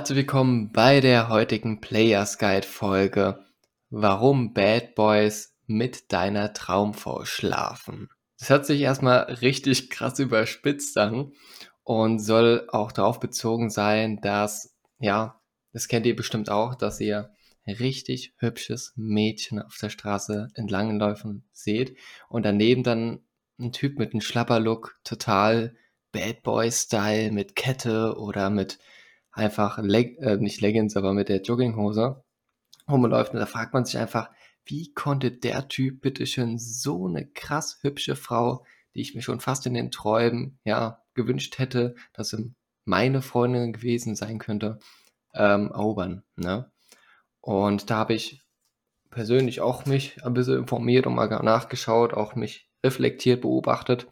Herzlich willkommen bei der heutigen Players Guide Folge. Warum Bad Boys mit deiner Traumfrau schlafen. Das hört sich erstmal richtig krass überspitzt an und soll auch darauf bezogen sein, dass, ja, das kennt ihr bestimmt auch, dass ihr richtig hübsches Mädchen auf der Straße entlangläufen seht und daneben dann ein Typ mit einem Schlapperlook, total Bad Boy Style mit Kette oder mit einfach Leg äh, nicht Leggings, aber mit der Jogginghose rumläuft und da fragt man sich einfach, wie konnte der Typ bitteschön so eine krass hübsche Frau, die ich mir schon fast in den Träumen, ja, gewünscht hätte, dass sie meine Freundin gewesen sein könnte, ähm, erobern, ne? Und da habe ich persönlich auch mich ein bisschen informiert und mal nachgeschaut, auch mich reflektiert, beobachtet.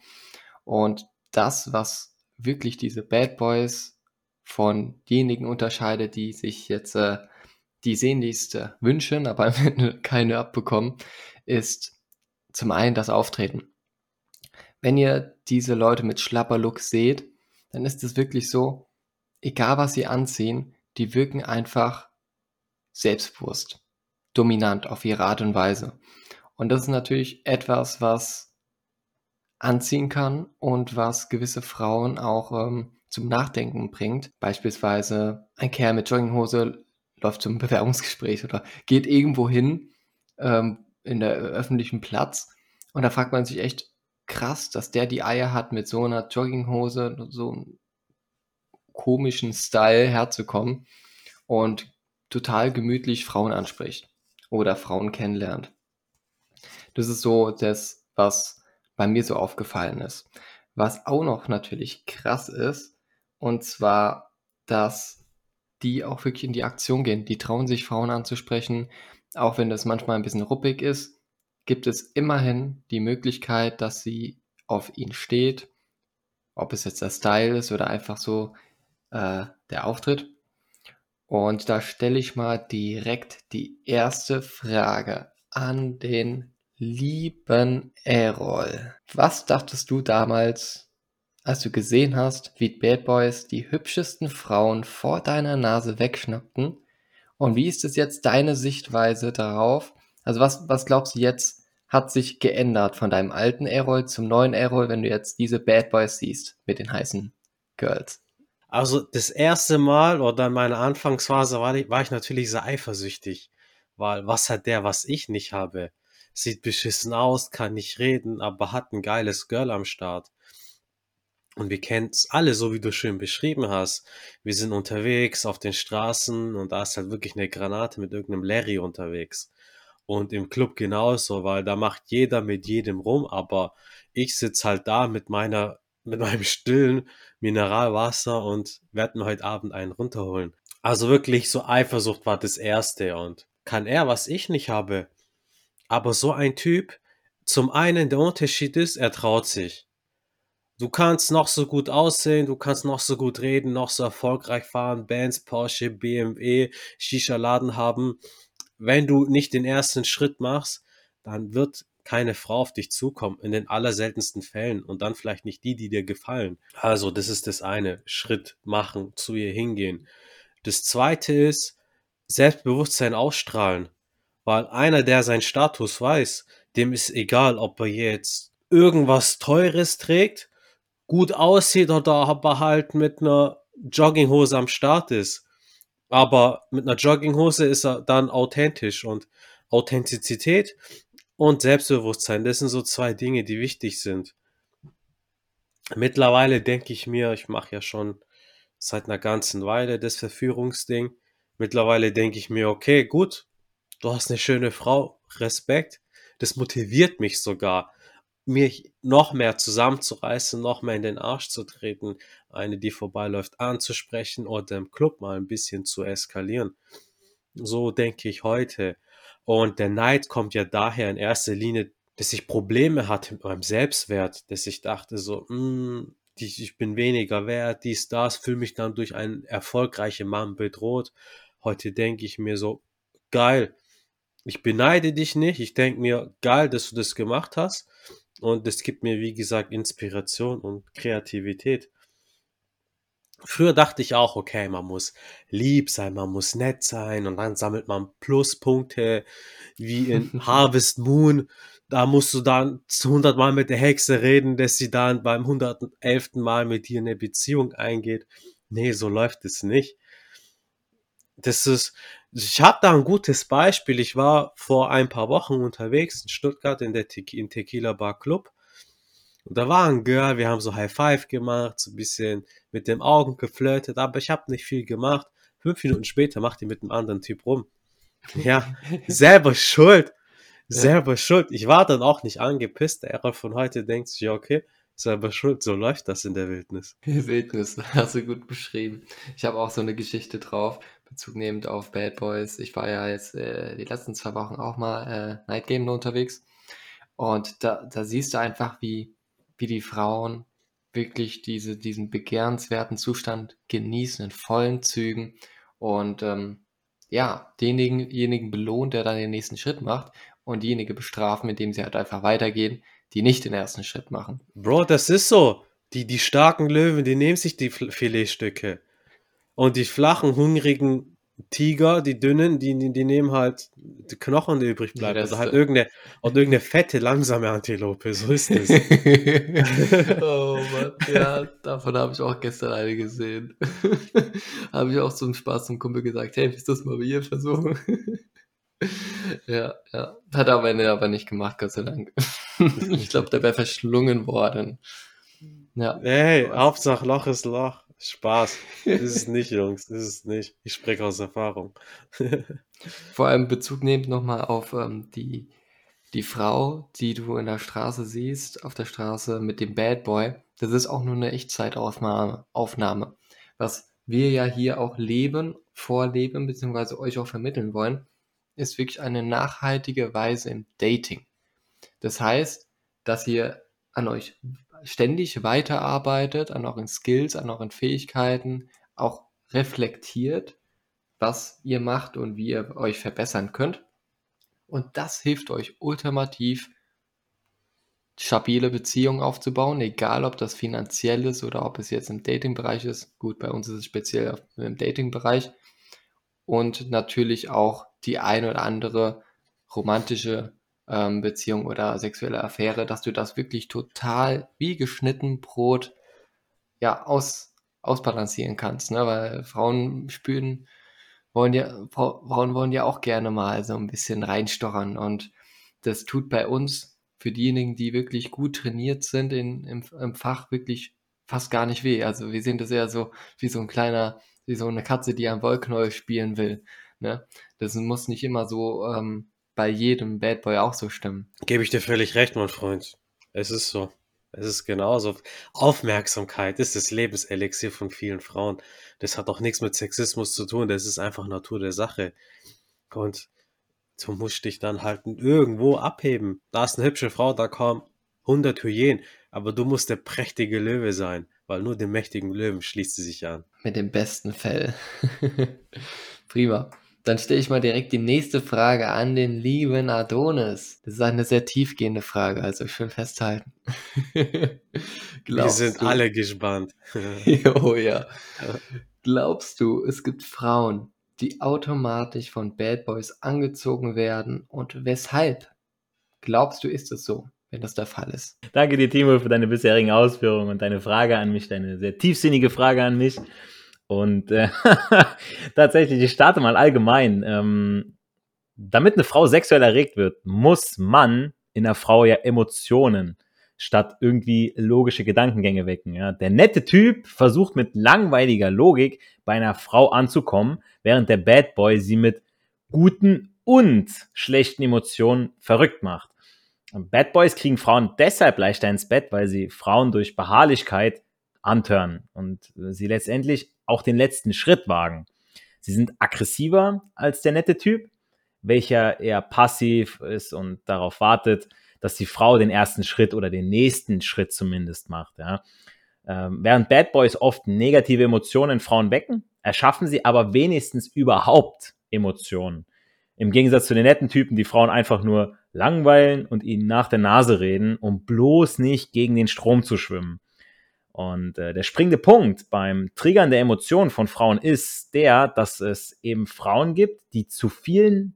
Und das, was wirklich diese Bad Boys von denjenigen unterscheidet, die sich jetzt äh, die sehnlichste wünschen, aber am Ende keine abbekommen, ist zum einen das Auftreten. Wenn ihr diese Leute mit Schlapperlook seht, dann ist es wirklich so, egal was sie anziehen, die wirken einfach selbstbewusst, dominant auf ihre Art und Weise. Und das ist natürlich etwas, was anziehen kann und was gewisse Frauen auch ähm, zum Nachdenken bringt. Beispielsweise ein Kerl mit Jogginghose läuft zum Bewerbungsgespräch oder geht irgendwo hin ähm, in der öffentlichen Platz und da fragt man sich echt krass, dass der die Eier hat, mit so einer Jogginghose, so einem komischen Style herzukommen und total gemütlich Frauen anspricht oder Frauen kennenlernt. Das ist so das, was bei mir so aufgefallen ist. Was auch noch natürlich krass ist, und zwar, dass die auch wirklich in die Aktion gehen. Die trauen sich Frauen anzusprechen, auch wenn das manchmal ein bisschen ruppig ist, gibt es immerhin die Möglichkeit, dass sie auf ihn steht, ob es jetzt der Style ist oder einfach so äh, der Auftritt. Und da stelle ich mal direkt die erste Frage an den lieben Errol. Was dachtest du damals, als du gesehen hast, wie Bad Boys die hübschesten Frauen vor deiner Nase wegschnappten? Und wie ist es jetzt deine Sichtweise darauf? Also was, was glaubst du jetzt hat sich geändert von deinem alten Errol zum neuen Errol, wenn du jetzt diese Bad Boys siehst mit den heißen Girls? Also das erste Mal oder in meiner Anfangsphase war ich, war ich natürlich sehr eifersüchtig, weil was hat der, was ich nicht habe? Sieht beschissen aus, kann nicht reden, aber hat ein geiles Girl am Start. Und wir kennen es alle, so wie du schön beschrieben hast. Wir sind unterwegs auf den Straßen und da ist halt wirklich eine Granate mit irgendeinem Larry unterwegs. Und im Club genauso, weil da macht jeder mit jedem rum, aber ich sitze halt da mit meiner, mit meinem stillen Mineralwasser und werde mir heute Abend einen runterholen. Also wirklich so Eifersucht war das erste und kann er, was ich nicht habe. Aber so ein Typ, zum einen der Unterschied ist, er traut sich. Du kannst noch so gut aussehen, du kannst noch so gut reden, noch so erfolgreich fahren, Bands, Porsche, BMW, Shisha-Laden haben. Wenn du nicht den ersten Schritt machst, dann wird keine Frau auf dich zukommen, in den allerseltensten Fällen und dann vielleicht nicht die, die dir gefallen. Also, das ist das eine, Schritt machen, zu ihr hingehen. Das zweite ist, Selbstbewusstsein ausstrahlen, weil einer, der seinen Status weiß, dem ist egal, ob er jetzt irgendwas Teures trägt gut aussieht oder aber halt mit einer Jogginghose am Start ist. Aber mit einer Jogginghose ist er dann authentisch und Authentizität und Selbstbewusstsein, das sind so zwei Dinge, die wichtig sind. Mittlerweile denke ich mir, ich mache ja schon seit einer ganzen Weile das Verführungsding. Mittlerweile denke ich mir, okay, gut, du hast eine schöne Frau, Respekt. Das motiviert mich sogar mich noch mehr zusammenzureißen, noch mehr in den Arsch zu treten, eine, die vorbeiläuft, anzusprechen oder im Club mal ein bisschen zu eskalieren. So denke ich heute. Und der Neid kommt ja daher in erster Linie, dass ich Probleme hatte mit meinem Selbstwert, dass ich dachte so, mh, hm, ich bin weniger wert, dies, das, fühle mich dann durch einen erfolgreichen Mann bedroht. Heute denke ich mir so, geil, ich beneide dich nicht, ich denke mir, geil, dass du das gemacht hast und es gibt mir, wie gesagt, Inspiration und Kreativität. Früher dachte ich auch, okay, man muss lieb sein, man muss nett sein und dann sammelt man Pluspunkte, wie in Harvest Moon. Da musst du dann 100 Mal mit der Hexe reden, dass sie dann beim 111. Mal mit dir eine Beziehung eingeht. Nee, so läuft es nicht. Das ist, ich habe da ein gutes Beispiel. Ich war vor ein paar Wochen unterwegs in Stuttgart in der Te in Tequila Bar Club. Und da war ein Girl, wir haben so High Five gemacht, so ein bisschen mit den Augen geflirtet, aber ich habe nicht viel gemacht. Fünf Minuten später macht die mit einem anderen Typ rum. Ja, selber schuld. Selber ja. schuld. Ich war dann auch nicht angepisst. Der Error von heute denkt sich, ja, okay, selber schuld. So läuft das in der Wildnis. Wildnis, hast du gut beschrieben. Ich habe auch so eine Geschichte drauf, Bezug nehmend auf Bad Boys. Ich war ja jetzt äh, die letzten zwei Wochen auch mal äh, Night Game unterwegs. Und da, da siehst du einfach, wie, wie die Frauen wirklich diese, diesen begehrenswerten Zustand genießen in vollen Zügen und ähm, ja, denjenigen belohnt, der dann den nächsten Schritt macht und diejenige bestrafen, indem sie halt einfach weitergehen, die nicht den ersten Schritt machen. Bro, das ist so. Die, die starken Löwen, die nehmen sich die Filetstücke. Und die flachen, hungrigen Tiger, die dünnen, die, die, die nehmen halt die Knochen, die übrig bleiben. Oder halt irgendeine, oder irgendeine fette, langsame Antilope. So ist es. oh Mann, ja, davon habe ich auch gestern eine gesehen. habe ich auch zum Spaß zum Kumpel gesagt, hey, willst du das mal hier versuchen? ja, ja. Hat aber, ne, aber nicht gemacht, Gott sei Dank. ich glaube, der wäre verschlungen worden. Ja. Hey, Hauptsache Loch ist Loch. Spaß. Ist es nicht, Jungs. Ist es nicht. Ich spreche aus Erfahrung. Vor allem Bezug nehmend nochmal auf ähm, die, die Frau, die du in der Straße siehst, auf der Straße mit dem Bad Boy. Das ist auch nur eine Echtzeitaufnahme, Aufnahme, was wir ja hier auch leben, vorleben, beziehungsweise euch auch vermitteln wollen, ist wirklich eine nachhaltige Weise im Dating. Das heißt, dass ihr an euch ständig weiterarbeitet an euren Skills, an euren Fähigkeiten, auch reflektiert, was ihr macht und wie ihr euch verbessern könnt. Und das hilft euch ultimativ, stabile Beziehungen aufzubauen, egal ob das finanziell ist oder ob es jetzt im Dating-Bereich ist. Gut, bei uns ist es speziell im Dating-Bereich. Und natürlich auch die ein oder andere romantische ähm, Beziehung oder sexuelle Affäre, dass du das wirklich total wie geschnitten Brot ja aus, ausbalancieren kannst, ne? Weil Frauen spüren, wollen ja, Frauen wollen ja auch gerne mal so ein bisschen reinstochern und das tut bei uns für diejenigen, die wirklich gut trainiert sind in, im, im Fach, wirklich fast gar nicht weh. Also wir sehen das eher so wie so ein kleiner, wie so eine Katze, die am Wollknäuel spielen will. Ne? Das muss nicht immer so ähm, bei jedem Bad Boy auch so stimmen. Gebe ich dir völlig recht, mein Freund. Es ist so. Es ist genauso. Aufmerksamkeit ist das Lebenselixier von vielen Frauen. Das hat auch nichts mit Sexismus zu tun. Das ist einfach Natur der Sache. Und du musst dich dann halt irgendwo abheben. Da ist eine hübsche Frau, da kommen 100 Hyänen. Aber du musst der prächtige Löwe sein, weil nur dem mächtigen Löwen schließt sie sich an. Mit dem besten Fell. Prima. Dann stelle ich mal direkt die nächste Frage an den lieben Adonis. Das ist eine sehr tiefgehende Frage, also ich will festhalten. Wir sind du, alle gespannt. oh ja. Glaubst du, es gibt Frauen, die automatisch von Bad Boys angezogen werden und weshalb? Glaubst du, ist es so, wenn das der Fall ist? Danke dir, Timo, für deine bisherigen Ausführungen und deine Frage an mich, deine sehr tiefsinnige Frage an mich. Und äh, tatsächlich, ich starte mal allgemein. Ähm, damit eine Frau sexuell erregt wird, muss man in der Frau ja Emotionen statt irgendwie logische Gedankengänge wecken. Ja. Der nette Typ versucht mit langweiliger Logik bei einer Frau anzukommen, während der Bad Boy sie mit guten und schlechten Emotionen verrückt macht. Bad Boys kriegen Frauen deshalb leichter ins Bett, weil sie Frauen durch Beharrlichkeit antören und sie letztendlich auch den letzten Schritt wagen. Sie sind aggressiver als der nette Typ, welcher eher passiv ist und darauf wartet, dass die Frau den ersten Schritt oder den nächsten Schritt zumindest macht. Ja. Ähm, während Bad Boys oft negative Emotionen in Frauen wecken, erschaffen sie aber wenigstens überhaupt Emotionen. Im Gegensatz zu den netten Typen, die Frauen einfach nur langweilen und ihnen nach der Nase reden, um bloß nicht gegen den Strom zu schwimmen. Und äh, der springende Punkt beim Triggern der Emotionen von Frauen ist der, dass es eben Frauen gibt, die zu vielen,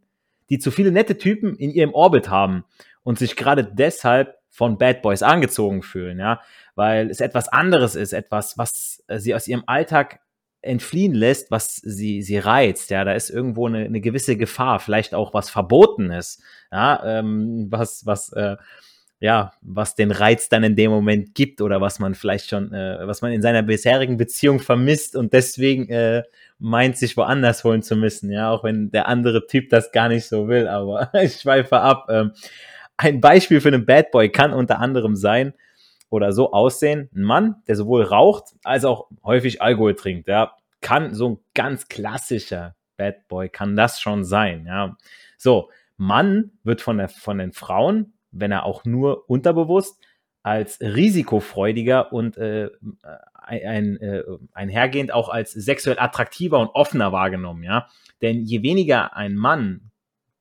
die zu viele nette Typen in ihrem Orbit haben und sich gerade deshalb von Bad Boys angezogen fühlen, ja, weil es etwas anderes ist, etwas, was äh, sie aus ihrem Alltag entfliehen lässt, was sie, sie reizt. Ja, da ist irgendwo eine, eine gewisse Gefahr, vielleicht auch was Verbotenes, ja, ähm, was, was, äh, ja, was den Reiz dann in dem Moment gibt oder was man vielleicht schon, äh, was man in seiner bisherigen Beziehung vermisst und deswegen äh, meint, sich woanders holen zu müssen, ja, auch wenn der andere Typ das gar nicht so will, aber ich schweife ab. Ähm, ein Beispiel für einen Bad Boy kann unter anderem sein, oder so aussehen. Ein Mann, der sowohl raucht als auch häufig Alkohol trinkt, ja, kann so ein ganz klassischer Bad Boy, kann das schon sein, ja. So, Mann wird von, der, von den Frauen, wenn er auch nur unterbewusst, als risikofreudiger und äh, ein, äh, einhergehend auch als sexuell attraktiver und offener wahrgenommen, ja. Denn je weniger ein Mann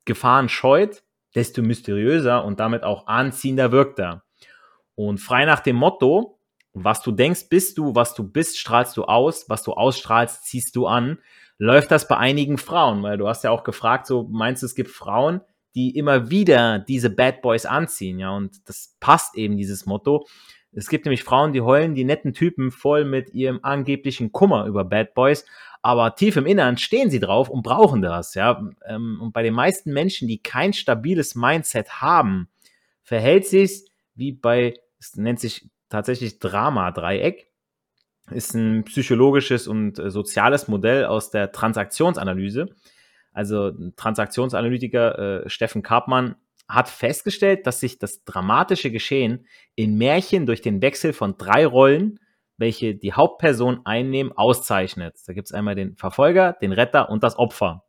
Gefahren scheut, desto mysteriöser und damit auch anziehender wirkt er. Und frei nach dem Motto, was du denkst, bist du, was du bist, strahlst du aus, was du ausstrahlst, ziehst du an, läuft das bei einigen Frauen, weil du hast ja auch gefragt, so meinst du, es gibt Frauen, die immer wieder diese Bad Boys anziehen, ja, und das passt eben dieses Motto. Es gibt nämlich Frauen, die heulen die netten Typen voll mit ihrem angeblichen Kummer über Bad Boys, aber tief im Inneren stehen sie drauf und brauchen das, ja. Ähm, und bei den meisten Menschen, die kein stabiles Mindset haben, verhält sich wie bei, es nennt sich tatsächlich Drama-Dreieck, ist ein psychologisches und äh, soziales Modell aus der Transaktionsanalyse. Also Transaktionsanalytiker äh, Steffen Karpmann hat festgestellt, dass sich das dramatische Geschehen in Märchen durch den Wechsel von drei Rollen, welche die Hauptperson einnehmen, auszeichnet. Da gibt es einmal den Verfolger, den Retter und das Opfer.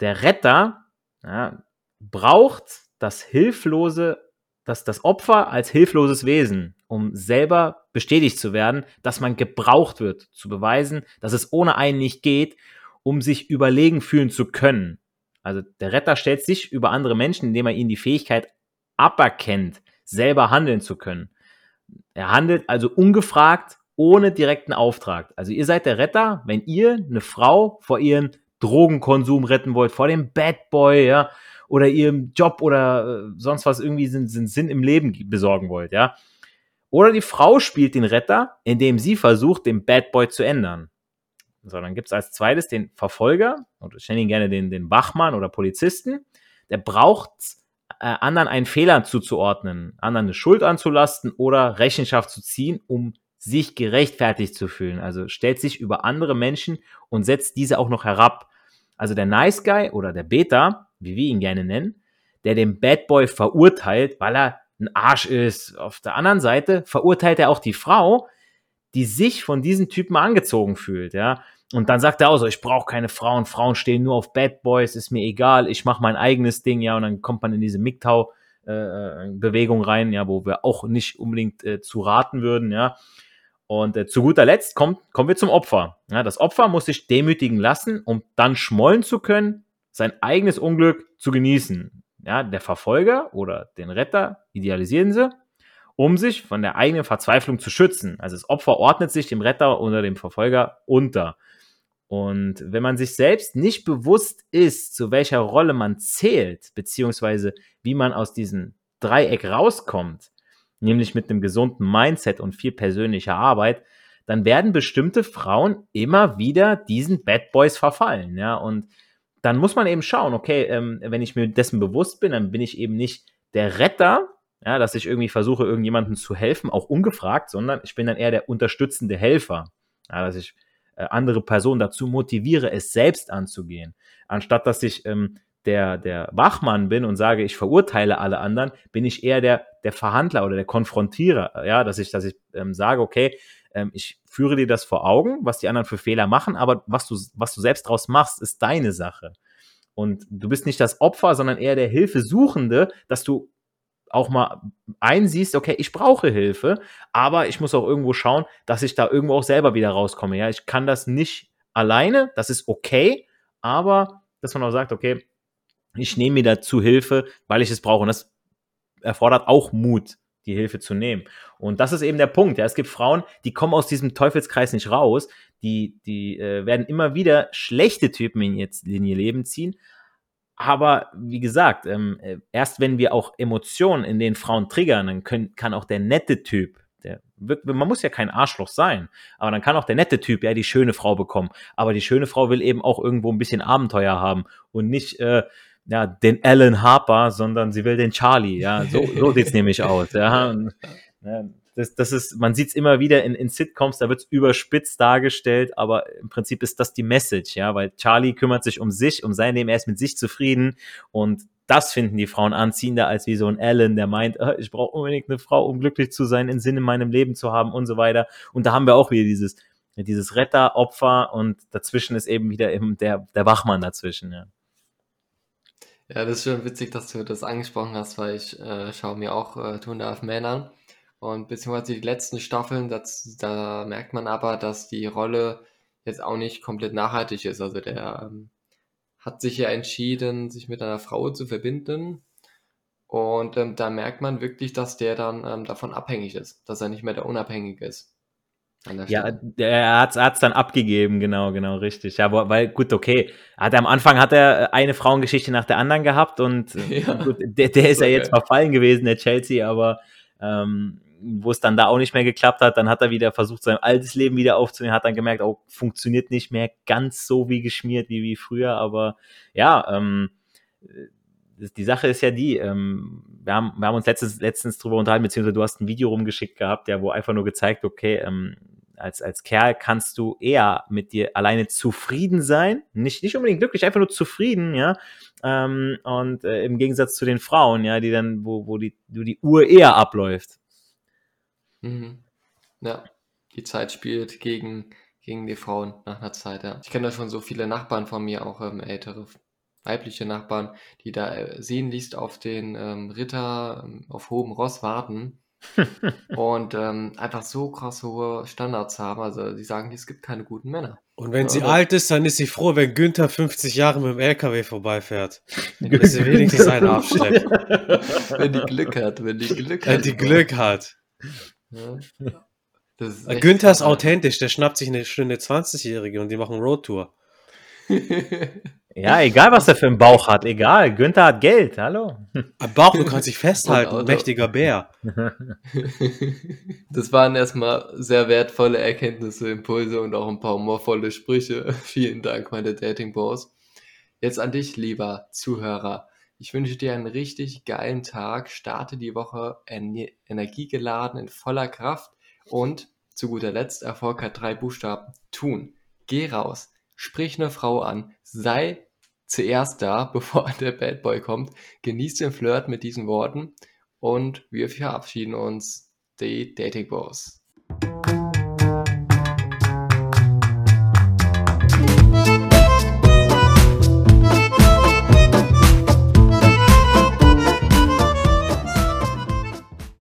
Der Retter ja, braucht das hilflose dass das Opfer als hilfloses Wesen, um selber bestätigt zu werden, dass man gebraucht wird, zu beweisen, dass es ohne einen nicht geht, um sich überlegen fühlen zu können. Also der Retter stellt sich über andere Menschen, indem er ihnen die Fähigkeit aberkennt, selber handeln zu können. Er handelt also ungefragt, ohne direkten Auftrag. Also ihr seid der Retter, wenn ihr eine Frau vor ihren Drogenkonsum retten wollt, vor dem Bad Boy, ja, oder ihrem Job oder äh, sonst was irgendwie Sinn, Sinn, Sinn im Leben besorgen wollt, ja. Oder die Frau spielt den Retter, indem sie versucht, den Bad Boy zu ändern. So, dann gibt es als zweites den Verfolger, oder ich nenne ihn gerne den, den Wachmann oder Polizisten. Der braucht äh, anderen einen Fehler zuzuordnen, anderen eine Schuld anzulasten oder Rechenschaft zu ziehen, um sich gerechtfertigt zu fühlen. Also stellt sich über andere Menschen und setzt diese auch noch herab. Also der Nice Guy oder der Beta wie wir ihn gerne nennen, der den Bad Boy verurteilt, weil er ein Arsch ist. Auf der anderen Seite verurteilt er auch die Frau, die sich von diesen Typen angezogen fühlt, ja. Und dann sagt er auch so, ich brauche keine Frauen, Frauen stehen nur auf Bad Boys, ist mir egal, ich mache mein eigenes Ding, ja, und dann kommt man in diese MGTOW-Bewegung äh, rein, ja, wo wir auch nicht unbedingt äh, zu raten würden, ja. Und äh, zu guter Letzt kommt, kommen wir zum Opfer. Ja, das Opfer muss sich demütigen lassen, um dann schmollen zu können sein eigenes Unglück zu genießen. Ja, der Verfolger oder den Retter idealisieren sie, um sich von der eigenen Verzweiflung zu schützen. Also das Opfer ordnet sich dem Retter oder dem Verfolger unter. Und wenn man sich selbst nicht bewusst ist, zu welcher Rolle man zählt, beziehungsweise wie man aus diesem Dreieck rauskommt, nämlich mit einem gesunden Mindset und viel persönlicher Arbeit, dann werden bestimmte Frauen immer wieder diesen Bad Boys verfallen. Ja, und dann muss man eben schauen, okay, ähm, wenn ich mir dessen bewusst bin, dann bin ich eben nicht der Retter, ja, dass ich irgendwie versuche, irgendjemandem zu helfen, auch ungefragt, sondern ich bin dann eher der unterstützende Helfer. Ja, dass ich andere Personen dazu motiviere, es selbst anzugehen. Anstatt dass ich ähm, der, der Wachmann bin und sage, ich verurteile alle anderen, bin ich eher der, der Verhandler oder der Konfrontierer. Ja, dass ich, dass ich ähm, sage, okay, ähm, ich führe dir das vor Augen, was die anderen für Fehler machen, aber was du, was du selbst draus machst, ist deine Sache. Und du bist nicht das Opfer, sondern eher der Hilfesuchende, dass du auch mal einsiehst, okay, ich brauche Hilfe, aber ich muss auch irgendwo schauen, dass ich da irgendwo auch selber wieder rauskomme. Ja, ich kann das nicht alleine, das ist okay, aber dass man auch sagt, okay, ich nehme mir dazu Hilfe, weil ich es brauche. Und das erfordert auch Mut, die Hilfe zu nehmen. Und das ist eben der Punkt. Ja, es gibt Frauen, die kommen aus diesem Teufelskreis nicht raus, die, die äh, werden immer wieder schlechte Typen in ihr, in ihr Leben ziehen. Aber wie gesagt, ähm, äh, erst wenn wir auch Emotionen in den Frauen triggern, dann können, kann auch der nette Typ, der, man muss ja kein Arschloch sein, aber dann kann auch der nette Typ ja die schöne Frau bekommen. Aber die schöne Frau will eben auch irgendwo ein bisschen Abenteuer haben und nicht äh, ja, den Alan Harper, sondern sie will den Charlie. Ja, so, so sieht's nämlich aus. Ja, und, ja, das, das ist, man sieht es immer wieder in, in Sitcoms, da wird es überspitzt dargestellt, aber im Prinzip ist das die Message, ja, weil Charlie kümmert sich um sich, um sein Leben, er ist mit sich zufrieden und das finden die Frauen anziehender als wie so ein Alan, der meint, äh, ich brauche unbedingt eine Frau, um glücklich zu sein, einen Sinn in meinem Leben zu haben und so weiter. Und da haben wir auch wieder dieses, dieses Retter, Opfer und dazwischen ist eben wieder eben der, der Wachmann dazwischen, ja. Ja, das ist schon witzig, dass du das angesprochen hast, weil ich äh, schaue mir auch äh, Two and a Half Men an und beziehungsweise die letzten Staffeln, das, da merkt man aber, dass die Rolle jetzt auch nicht komplett nachhaltig ist. Also der ähm, hat sich ja entschieden, sich mit einer Frau zu verbinden. Und ähm, da merkt man wirklich, dass der dann ähm, davon abhängig ist, dass er nicht mehr der Unabhängige ist. Ja, er hat es dann abgegeben, genau, genau, richtig. Ja, weil, gut, okay. Hat am Anfang hat er eine Frauengeschichte nach der anderen gehabt und ja. gut, der, der ist okay. ja jetzt verfallen gewesen, der Chelsea, aber ähm, wo es dann da auch nicht mehr geklappt hat, dann hat er wieder versucht, sein altes Leben wieder aufzunehmen, hat dann gemerkt, auch oh, funktioniert nicht mehr ganz so wie geschmiert wie, wie früher, aber ja, ähm, die Sache ist ja die, ähm, wir, haben, wir haben uns letztens, letztens drüber unterhalten, beziehungsweise du hast ein Video rumgeschickt gehabt, ja, wo einfach nur gezeigt, okay, ähm, als, als Kerl kannst du eher mit dir alleine zufrieden sein, nicht, nicht unbedingt glücklich, einfach nur zufrieden, ja, ähm, und äh, im Gegensatz zu den Frauen, ja, die dann, wo, wo die, wo die Uhr eher abläuft. Mhm. Ja, die Zeit spielt gegen, gegen die Frauen nach einer Zeit, ja. Ich kenne da schon so viele Nachbarn von mir, auch ähm, ältere weibliche Nachbarn, die da äh, sehnlichst auf den ähm, Ritter ähm, auf hohem Ross warten und ähm, einfach so krass hohe Standards haben. Also die sagen, es gibt keine guten Männer. Und wenn sie alt ist, dann ist sie froh, wenn Günther 50 Jahre mit dem LKW vorbeifährt. Dass sie wenigstens einen abschleppt. wenn die Glück hat, wenn die Glück hat. Wenn die Glück hat. Ja. Günther ist authentisch, der schnappt sich eine schöne 20-Jährige und die machen Roadtour. ja, egal was er für einen Bauch hat, egal. Günther hat Geld, hallo. Ein Bauch, du kannst dich festhalten, mächtiger Bär. Das waren erstmal sehr wertvolle Erkenntnisse, Impulse und auch ein paar humorvolle Sprüche. Vielen Dank, meine Dating-Boss. Jetzt an dich, lieber Zuhörer. Ich wünsche dir einen richtig geilen Tag. Starte die Woche energiegeladen in voller Kraft und zu guter Letzt, Erfolg hat drei Buchstaben. Tun. Geh raus. Sprich eine Frau an. Sei zuerst da, bevor der Bad Boy kommt. Genieß den Flirt mit diesen Worten und wir verabschieden uns. Die Dating Boss.